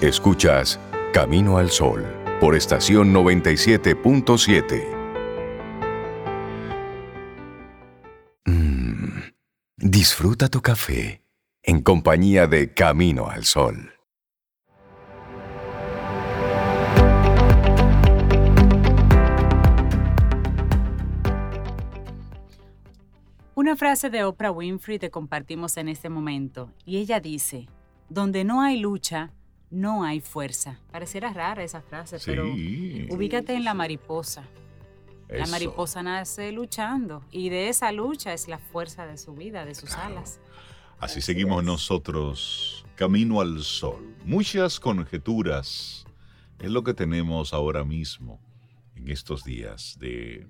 Escuchas Camino al Sol por estación 97.7. Mmm, disfruta tu café en compañía de Camino al Sol. Una frase de Oprah Winfrey te compartimos en este momento y ella dice, donde no hay lucha, no hay fuerza. Pareciera rara esa frase, pero ubícate en la mariposa. La mariposa nace luchando y de esa lucha es la fuerza de su vida, de sus alas. Así seguimos nosotros, camino al sol. Muchas conjeturas es lo que tenemos ahora mismo, en estos días, de,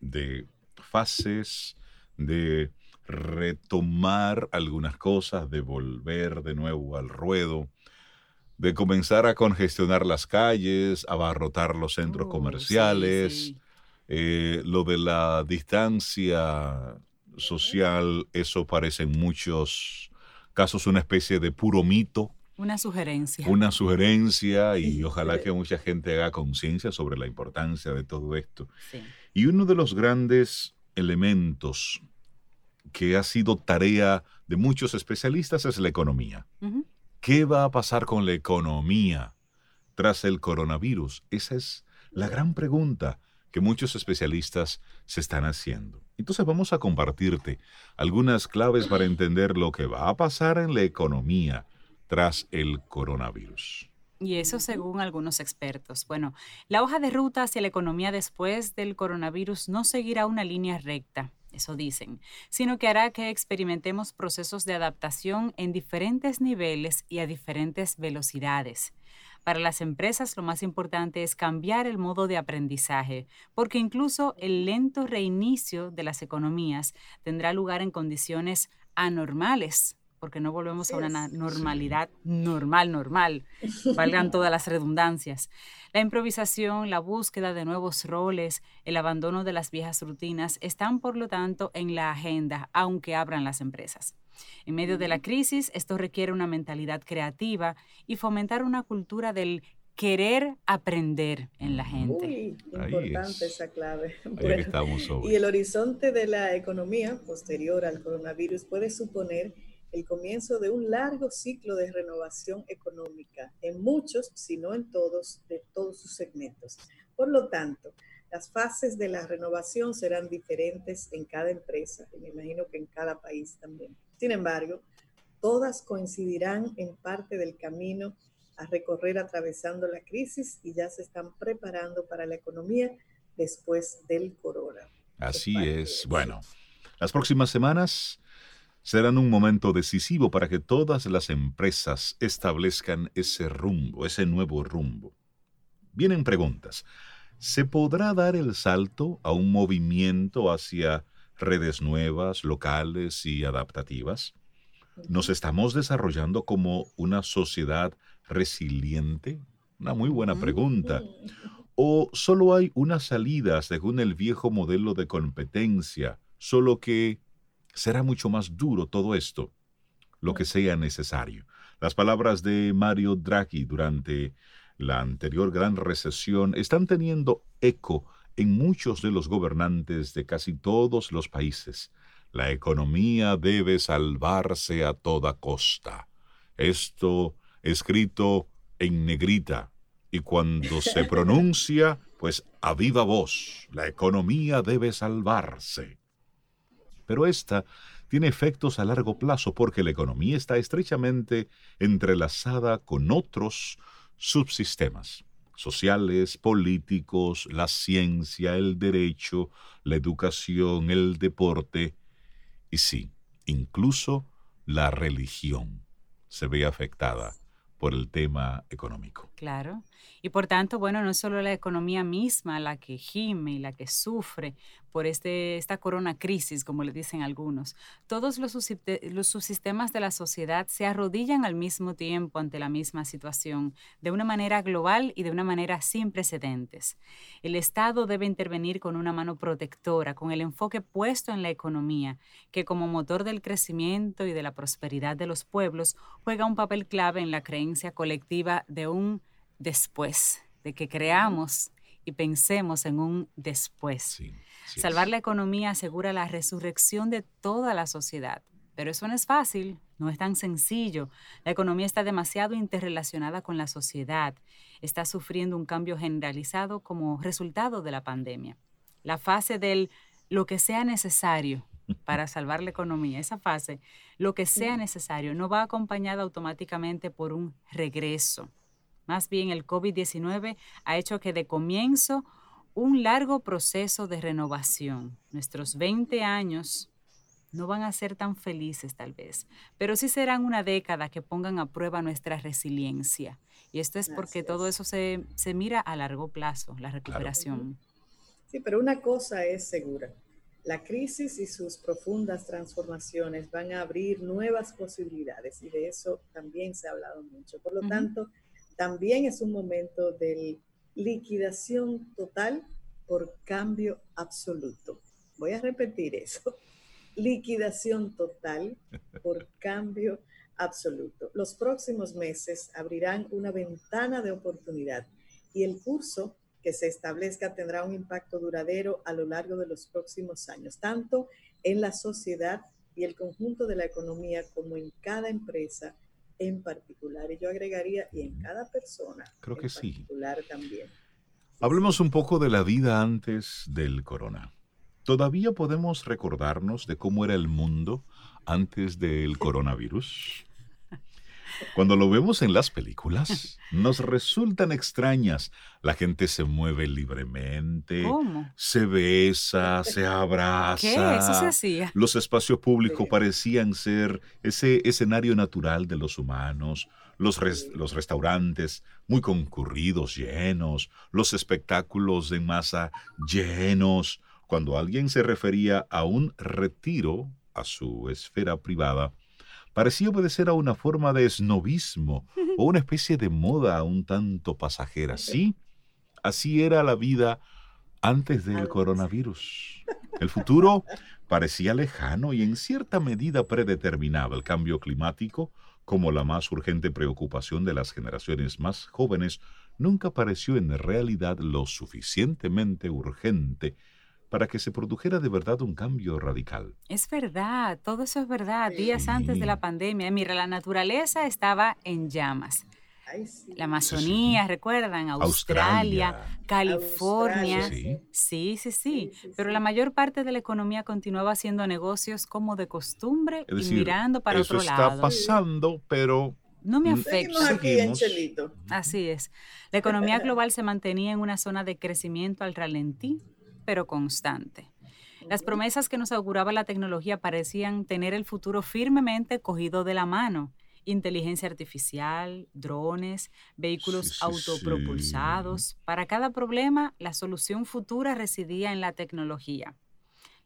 de fases, de retomar algunas cosas, de volver de nuevo al ruedo de comenzar a congestionar las calles, abarrotar los centros comerciales, eh, lo de la distancia social, eso parece en muchos casos una especie de puro mito. Una sugerencia. Una sugerencia y ojalá que mucha gente haga conciencia sobre la importancia de todo esto. Y uno de los grandes elementos que ha sido tarea de muchos especialistas es la economía. ¿Qué va a pasar con la economía tras el coronavirus? Esa es la gran pregunta que muchos especialistas se están haciendo. Entonces vamos a compartirte algunas claves para entender lo que va a pasar en la economía tras el coronavirus. Y eso según algunos expertos. Bueno, la hoja de ruta hacia la economía después del coronavirus no seguirá una línea recta eso dicen, sino que hará que experimentemos procesos de adaptación en diferentes niveles y a diferentes velocidades. Para las empresas lo más importante es cambiar el modo de aprendizaje, porque incluso el lento reinicio de las economías tendrá lugar en condiciones anormales, porque no volvemos a una normalidad normal, normal, valgan todas las redundancias. La improvisación, la búsqueda de nuevos roles, el abandono de las viejas rutinas están, por lo tanto, en la agenda, aunque abran las empresas. En medio de la crisis, esto requiere una mentalidad creativa y fomentar una cultura del querer aprender en la gente. Muy importante esa clave. y el horizonte de la economía posterior al coronavirus puede suponer el comienzo de un largo ciclo de renovación económica en muchos, si no en todos, de todos sus segmentos. Por lo tanto, las fases de la renovación serán diferentes en cada empresa y me imagino que en cada país también. Sin embargo, todas coincidirán en parte del camino a recorrer atravesando la crisis y ya se están preparando para la economía después del corona. Así es. Bueno, las próximas semanas serán un momento decisivo para que todas las empresas establezcan ese rumbo, ese nuevo rumbo. Vienen preguntas. ¿Se podrá dar el salto a un movimiento hacia redes nuevas, locales y adaptativas? ¿Nos estamos desarrollando como una sociedad resiliente? Una muy buena pregunta. ¿O solo hay una salida según el viejo modelo de competencia, solo que será mucho más duro todo esto, lo que sea necesario. Las palabras de Mario Draghi durante la anterior gran recesión están teniendo eco en muchos de los gobernantes de casi todos los países. La economía debe salvarse a toda costa. Esto escrito en negrita y cuando se pronuncia, pues a viva voz, la economía debe salvarse pero esta tiene efectos a largo plazo porque la economía está estrechamente entrelazada con otros subsistemas sociales, políticos, la ciencia, el derecho, la educación, el deporte y sí, incluso la religión se ve afectada por el tema económico. Claro. Y por tanto, bueno, no es solo la economía misma la que gime y la que sufre por este, esta corona crisis, como le dicen algunos. Todos los, los subsistemas de la sociedad se arrodillan al mismo tiempo ante la misma situación, de una manera global y de una manera sin precedentes. El Estado debe intervenir con una mano protectora, con el enfoque puesto en la economía, que como motor del crecimiento y de la prosperidad de los pueblos juega un papel clave en la creencia colectiva de un después, de que creamos y pensemos en un después. Salvar la economía asegura la resurrección de toda la sociedad. Pero eso no es fácil, no es tan sencillo. La economía está demasiado interrelacionada con la sociedad. Está sufriendo un cambio generalizado como resultado de la pandemia. La fase del lo que sea necesario para salvar la economía, esa fase, lo que sea necesario, no va acompañada automáticamente por un regreso. Más bien el COVID-19 ha hecho que de comienzo un largo proceso de renovación. Nuestros 20 años no van a ser tan felices tal vez, pero sí serán una década que pongan a prueba nuestra resiliencia. Y esto es porque todo eso se, mira a largo plazo, la recuperación. Sí, pero una cosa es segura. La crisis y sus profundas transformaciones van a abrir nuevas posibilidades y de eso también se ha hablado mucho. Por lo tanto, también es un momento de liquidación total por cambio absoluto. Voy a repetir eso. Liquidación total por cambio absoluto. Los próximos meses abrirán una ventana de oportunidad y el curso que se establezca tendrá un impacto duradero a lo largo de los próximos años, tanto en la sociedad y el conjunto de la economía como en cada empresa en particular. Y yo agregaría, y en cada persona. Creo que sí. Particular también. Hablemos un poco de la vida antes del corona. ¿Todavía podemos recordarnos de cómo era el mundo antes del coronavirus? Cuando lo vemos en las películas, nos resultan extrañas. La gente se mueve libremente, se besa, se abraza. ¿Qué? Eso se hacía. Los espacios públicos parecían ser ese escenario natural de los humanos. Los, los restaurantes muy concurridos, llenos, los espectáculos en masa llenos. Cuando alguien se refería a un retiro a su esfera privada, parecía obedecer a una forma de esnovismo o una especie de moda un tanto pasajera. Sí, así era la vida antes del coronavirus. El futuro parecía lejano y en cierta medida predeterminaba el cambio climático como la más urgente preocupación de las generaciones más jóvenes, nunca pareció en realidad lo suficientemente urgente para que se produjera de verdad un cambio radical. Es verdad, todo eso es verdad. Días antes de la pandemia, mira, la naturaleza estaba en llamas. La Amazonía, recuerdan, Australia, California. Sí. sí, sí, Pero la mayor parte de la economía continuaba haciendo negocios como de costumbre y mirando para otro lado. Eso está pasando, pero no me afecta. Así es. La economía global se mantenía en una zona de crecimiento al ralentí pero constante. Las promesas que nos auguraba la tecnología parecían tener el futuro firmemente cogido de la mano. Inteligencia artificial, drones, vehículos autopropulsados. Para cada problema, la solución futura residía en la tecnología.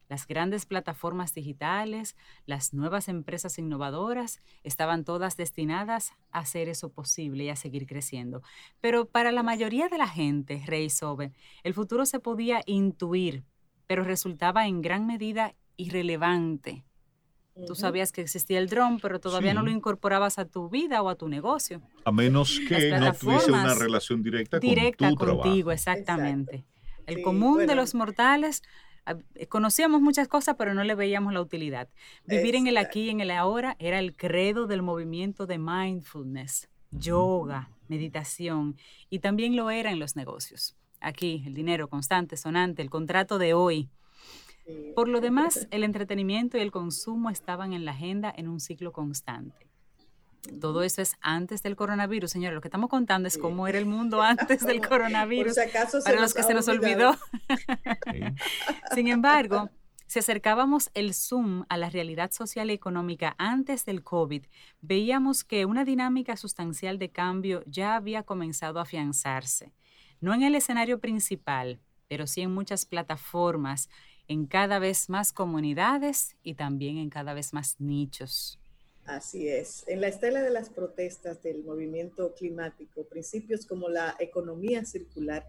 Las grandes plataformas digitales, las nuevas empresas innovadoras, estaban todas destinadas a hacer eso posible y a seguir creciendo. Pero para la mayoría de la gente, Rey Sobe, el futuro se podía intuir, pero resultaba en gran medida irrelevante. Tú sabías que existía el dron, pero todavía no lo incorporabas a tu vida o a tu negocio. A menos que no tuviese una relación directa, directa con tu contigo, exactamente. El común de los mortales conocíamos muchas cosas, pero no le veíamos la utilidad. Vivir en el aquí y en el ahora era el credo del movimiento de mindfulness, yoga, meditación, y también lo era en los negocios. Aquí, el dinero constante, sonante, el contrato de hoy. Por lo demás, el entretenimiento y el consumo estaban en la agenda en un ciclo constante. Todo eso es antes del coronavirus, señores. Lo que estamos contando es cómo era el mundo antes del coronavirus. Por si acaso para los que se nos olvidó. Sin embargo, Si acercábamos el zoom a la realidad social y económica antes del COVID, veíamos que una dinámica sustancial de cambio ya había comenzado a afianzarse, no en el escenario principal, pero sí en muchas plataformas, en cada vez más comunidades y también en cada vez más nichos. Así es. En la estela de las protestas del movimiento climático, principios como la economía circular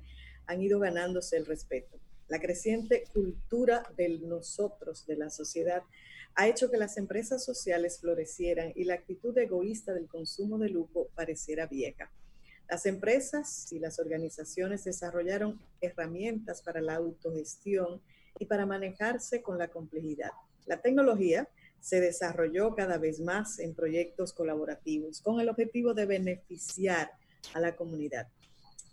han ido ganándose el respeto. La creciente cultura del nosotros de la sociedad ha hecho que las empresas sociales florecieran y la actitud egoísta del consumo de lujo pareciera vieja. Las empresas y las organizaciones desarrollaron herramientas para la autogestión y para manejarse con la complejidad. La tecnología se desarrolló cada vez más en proyectos colaborativos con el objetivo de beneficiar a la comunidad.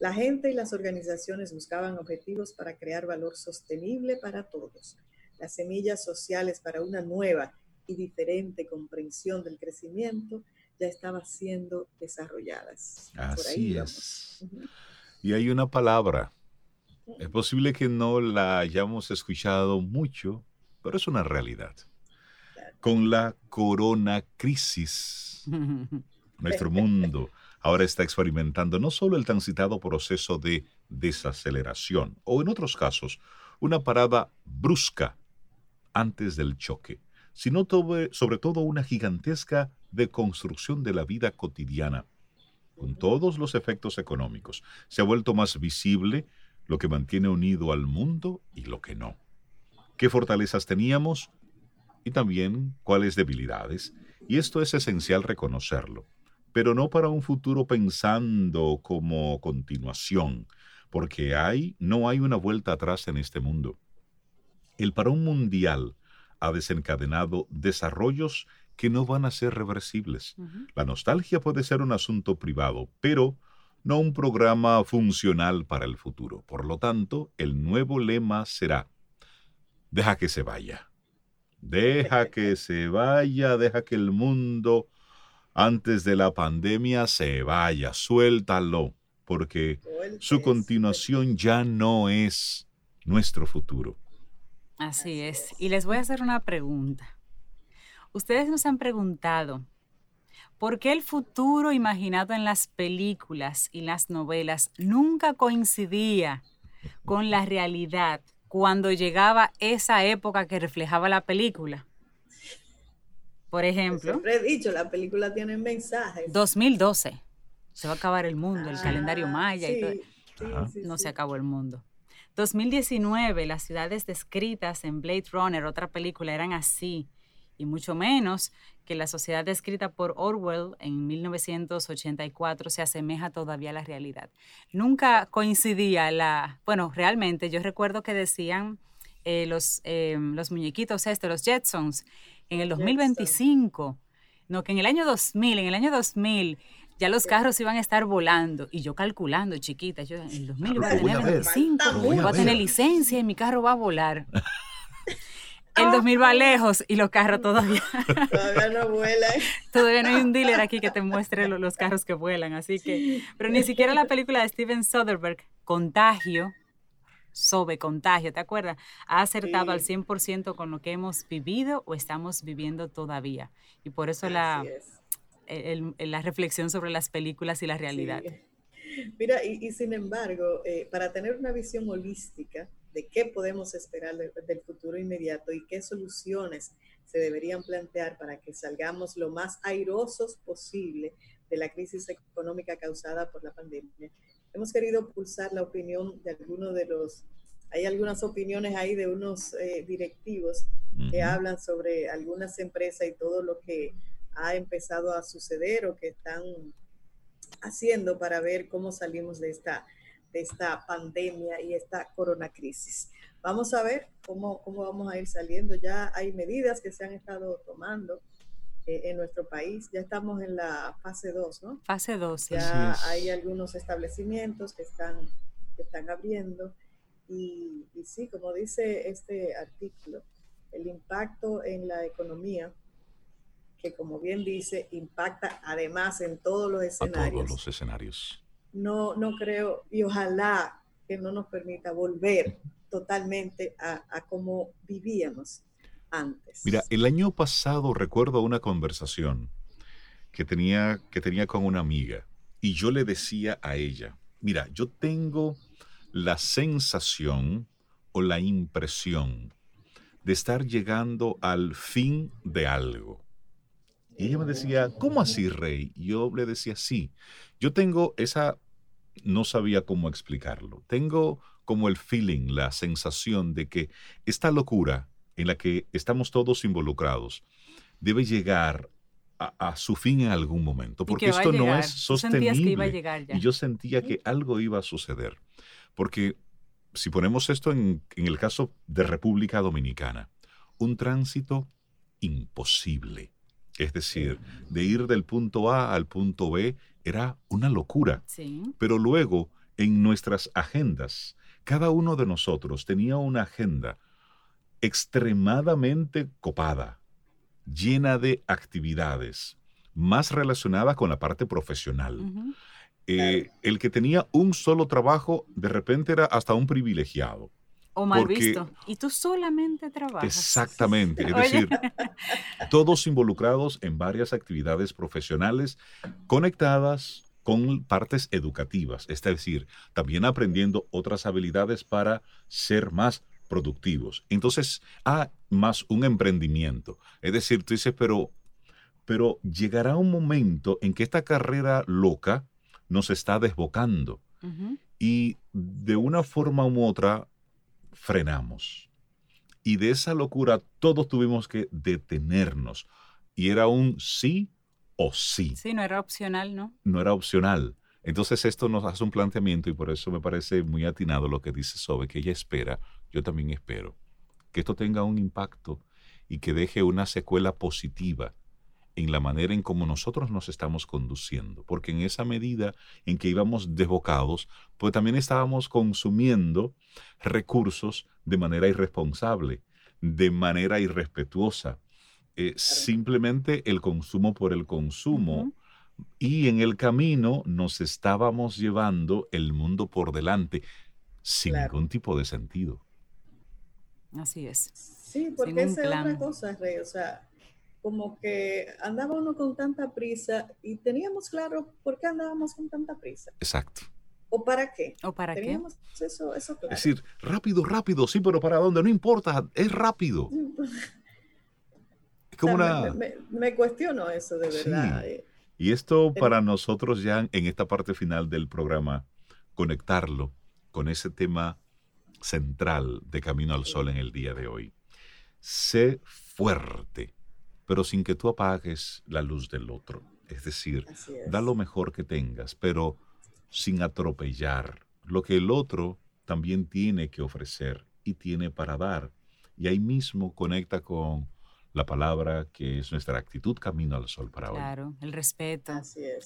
La gente y las organizaciones buscaban objetivos para crear valor sostenible para todos. Las semillas sociales para una nueva y diferente comprensión del crecimiento ya estaban siendo desarrolladas. Así es. Y hay una palabra. Es posible que no la hayamos escuchado mucho, pero es una realidad con la corona crisis. Nuestro mundo ahora está experimentando no solo el tan citado proceso de desaceleración, o en otros casos, una parada brusca antes del choque, sino sobre todo una gigantesca deconstrucción de la vida cotidiana, con todos los efectos económicos. Se ha vuelto más visible lo que mantiene unido al mundo y lo que no. ¿Qué fortalezas teníamos? Y también cuáles debilidades, y esto es esencial reconocerlo, pero no para un futuro pensando como continuación, porque hay, no hay una vuelta atrás en este mundo. El parón mundial ha desencadenado desarrollos que no van a ser reversibles. La nostalgia puede ser un asunto privado, pero no un programa funcional para el futuro. Por lo tanto, el nuevo lema será, deja que se vaya. Deja que se vaya, deja que el mundo antes de la pandemia se vaya, suéltalo, porque su continuación ya no es nuestro futuro. Así es. Y les voy a hacer una pregunta. Ustedes nos han preguntado, ¿por qué el futuro imaginado en las películas y las novelas nunca coincidía con la realidad cuando llegaba esa época que reflejaba la película. Por ejemplo. Siempre he dicho, la película tiene mensajes. 2012. Se va a acabar el mundo, el calendario ah, maya y todo. no se acabó el mundo. 2019, las ciudades descritas en Blade Runner, otra película, eran así. Y mucho menos que la sociedad descrita por Orwell en 1984 se asemeja todavía a la realidad. Nunca coincidía la, bueno, realmente yo recuerdo que decían eh, los, eh, los muñequitos estos, los Jetsons, en el 2025, no, que en el año 2000, en el año 2000 ya los carros iban a estar volando y yo calculando, chiquita, yo en el 2000 voy a tener 25, voy a tener licencia y mi carro va a volar. El 2000 va lejos y los carros todavía. Todavía no vuelan. todavía no hay un dealer aquí que te muestre los carros que vuelan, así que. Pero ni siquiera la película de Steven Soderbergh, Contagio, sobre contagio, ¿te acuerdas? Ha acertado al 100% con lo que hemos vivido o estamos viviendo todavía. Y por eso la, la reflexión sobre las películas y la realidad. Mira, y, sin embargo, eh, para tener una visión holística, de qué podemos esperar del futuro inmediato y qué soluciones se deberían plantear para que salgamos lo más airosos posible de la crisis económica causada por la pandemia. Hemos querido pulsar la opinión de algunos de los, hay algunas opiniones ahí de unos eh, directivos que hablan sobre algunas empresas y todo lo que ha empezado a suceder o que están haciendo para ver cómo salimos de esta de esta pandemia y esta corona crisis. Vamos a ver cómo, cómo vamos a ir saliendo. Ya hay medidas que se han estado tomando eh, en nuestro país. Ya estamos en la fase 2, ¿no? Fase 2. Ya hay algunos establecimientos que están, que están abriendo. Y, y sí, como dice este artículo, el impacto en la economía que como bien dice, impacta además en todos los escenarios. A todos los escenarios no, no creo y ojalá que no nos permita volver totalmente a, a cómo vivíamos antes. Mira, el año pasado recuerdo una conversación que tenía, que tenía con una amiga y yo le decía a ella, mira, yo tengo la sensación o la impresión de estar llegando al fin de algo. Y ella me decía, ¿cómo así, Rey? Y yo le decía, sí, yo tengo esa, no sabía cómo explicarlo, tengo como el feeling, la sensación de que esta locura en la que estamos todos involucrados debe llegar a, su fin en algún momento, porque esto no es sostenible. Y yo sentía que algo iba a suceder, porque si ponemos esto en, en el caso de República Dominicana, un tránsito imposible. Es decir, de ir del punto A al punto B era una locura. Pero luego, en nuestras agendas, cada uno de nosotros tenía una agenda extremadamente copada, llena de actividades, más relacionadas con la parte profesional. Eh, el que tenía un solo trabajo, de repente era hasta un privilegiado. O mal visto. Y tú solamente trabajas. Exactamente. Es decir, todos involucrados en varias actividades profesionales conectadas con partes educativas. Es decir, también aprendiendo otras habilidades para ser más productivos. Entonces, ah, más un emprendimiento. Es decir, tú dices, pero, pero llegará un momento en que esta carrera loca nos está desbocando. Y de una forma u otra frenamos. Y de esa locura todos tuvimos que detenernos. Y era un sí o sí. Sí, no era opcional, ¿no? No era opcional. Entonces esto nos hace un planteamiento y por eso me parece muy atinado lo que dice Sobe, que ella espera, yo también espero, que esto tenga un impacto y que deje una secuela positiva en la manera en cómo nosotros nos estamos conduciendo, porque en esa medida en que íbamos desbocados, pues también estábamos consumiendo recursos de manera irresponsable, de manera irrespetuosa, eh, simplemente el consumo por el consumo, y en el camino nos estábamos llevando el mundo por delante sin ningún tipo de sentido. Así es. Sí, porque esa es otra cosa, Rey. O sea, como que andaba uno con tanta prisa y teníamos claro por qué andábamos con tanta prisa. Exacto. ¿O para qué? ¿O para teníamos Eso, eso claro. Es decir, rápido, rápido, sí, pero ¿para dónde? No importa, es rápido. es como una... Me, cuestiono eso, de verdad. Eh. Y esto para nosotros ya en esta parte final del programa, conectarlo con ese tema central de Camino al Sol en el día de hoy. Sé fuerte, pero sin que tú apagues la luz del otro. Es decir, da lo mejor que tengas, pero sin atropellar lo que el otro también tiene que ofrecer y tiene para dar. Y ahí mismo conecta con la palabra que es nuestra actitud camino al sol para hoy. Claro, el respeto,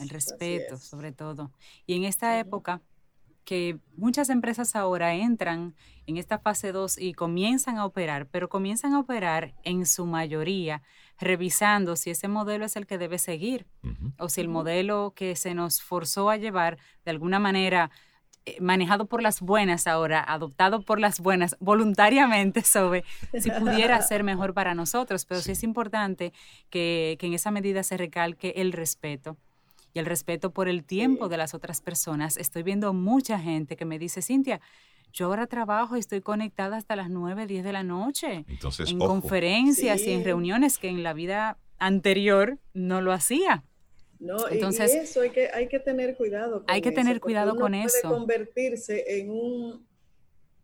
el respeto sobre todo. Y en esta época que muchas empresas ahora entran en esta fase 2 y comienzan a operar, pero comienzan a operar en su mayoría revisando si ese modelo es el que debe seguir o si el modelo que se nos forzó a llevar de alguna manera eh, manejado por las buenas ahora, adoptado por las buenas voluntariamente sobre si pudiera ser mejor para nosotros, pero sí, es importante que, en esa medida se recalque el respeto y el respeto por el tiempo de las otras personas. Estoy viendo mucha gente que me dice, Cintia, yo ahora trabajo y estoy conectada hasta las 9, 10 de la noche. Entonces, en conferencias y en reuniones que en la vida anterior no lo hacía. No, Entonces, y eso hay que, hay que tener cuidado con Hay que tener cuidado con puede eso. convertirse en un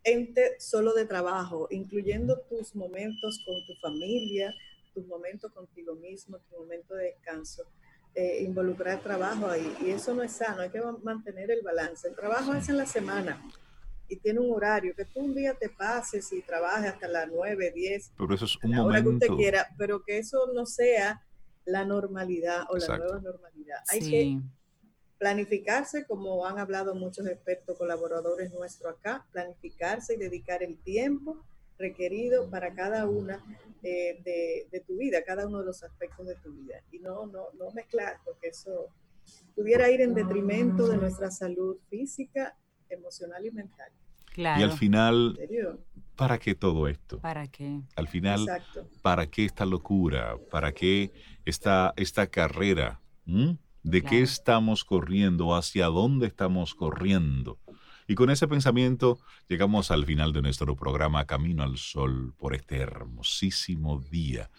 ente solo de trabajo, incluyendo tus momentos con tu familia, tus momentos contigo mismo, tu momento de descanso. Eh, involucrar trabajo ahí. Y eso no es sano, hay que mantener el balance. El trabajo es en la semana y tiene un horario, que tú un día te pases y trabajes hasta las 9, 10, pero eso es un momento. que usted quiera, pero que eso no sea la normalidad o la nueva normalidad. Hay que planificarse, como han hablado muchos expertos colaboradores nuestros acá, planificarse y dedicar el tiempo requerido para cada una eh, de, tu vida, cada uno de los aspectos de tu vida. Y no, no, no mezclar, porque eso pudiera ir en detrimento de nuestra salud física, emocional y mental. Y al final, ¿para qué todo esto? ¿Para qué? Al final, ¿para qué esta locura? ¿Para qué esta, esta carrera? ¿De qué estamos corriendo? ¿Hacia dónde estamos corriendo? Y con ese pensamiento llegamos al final de nuestro programa Camino al Sol por este hermosísimo día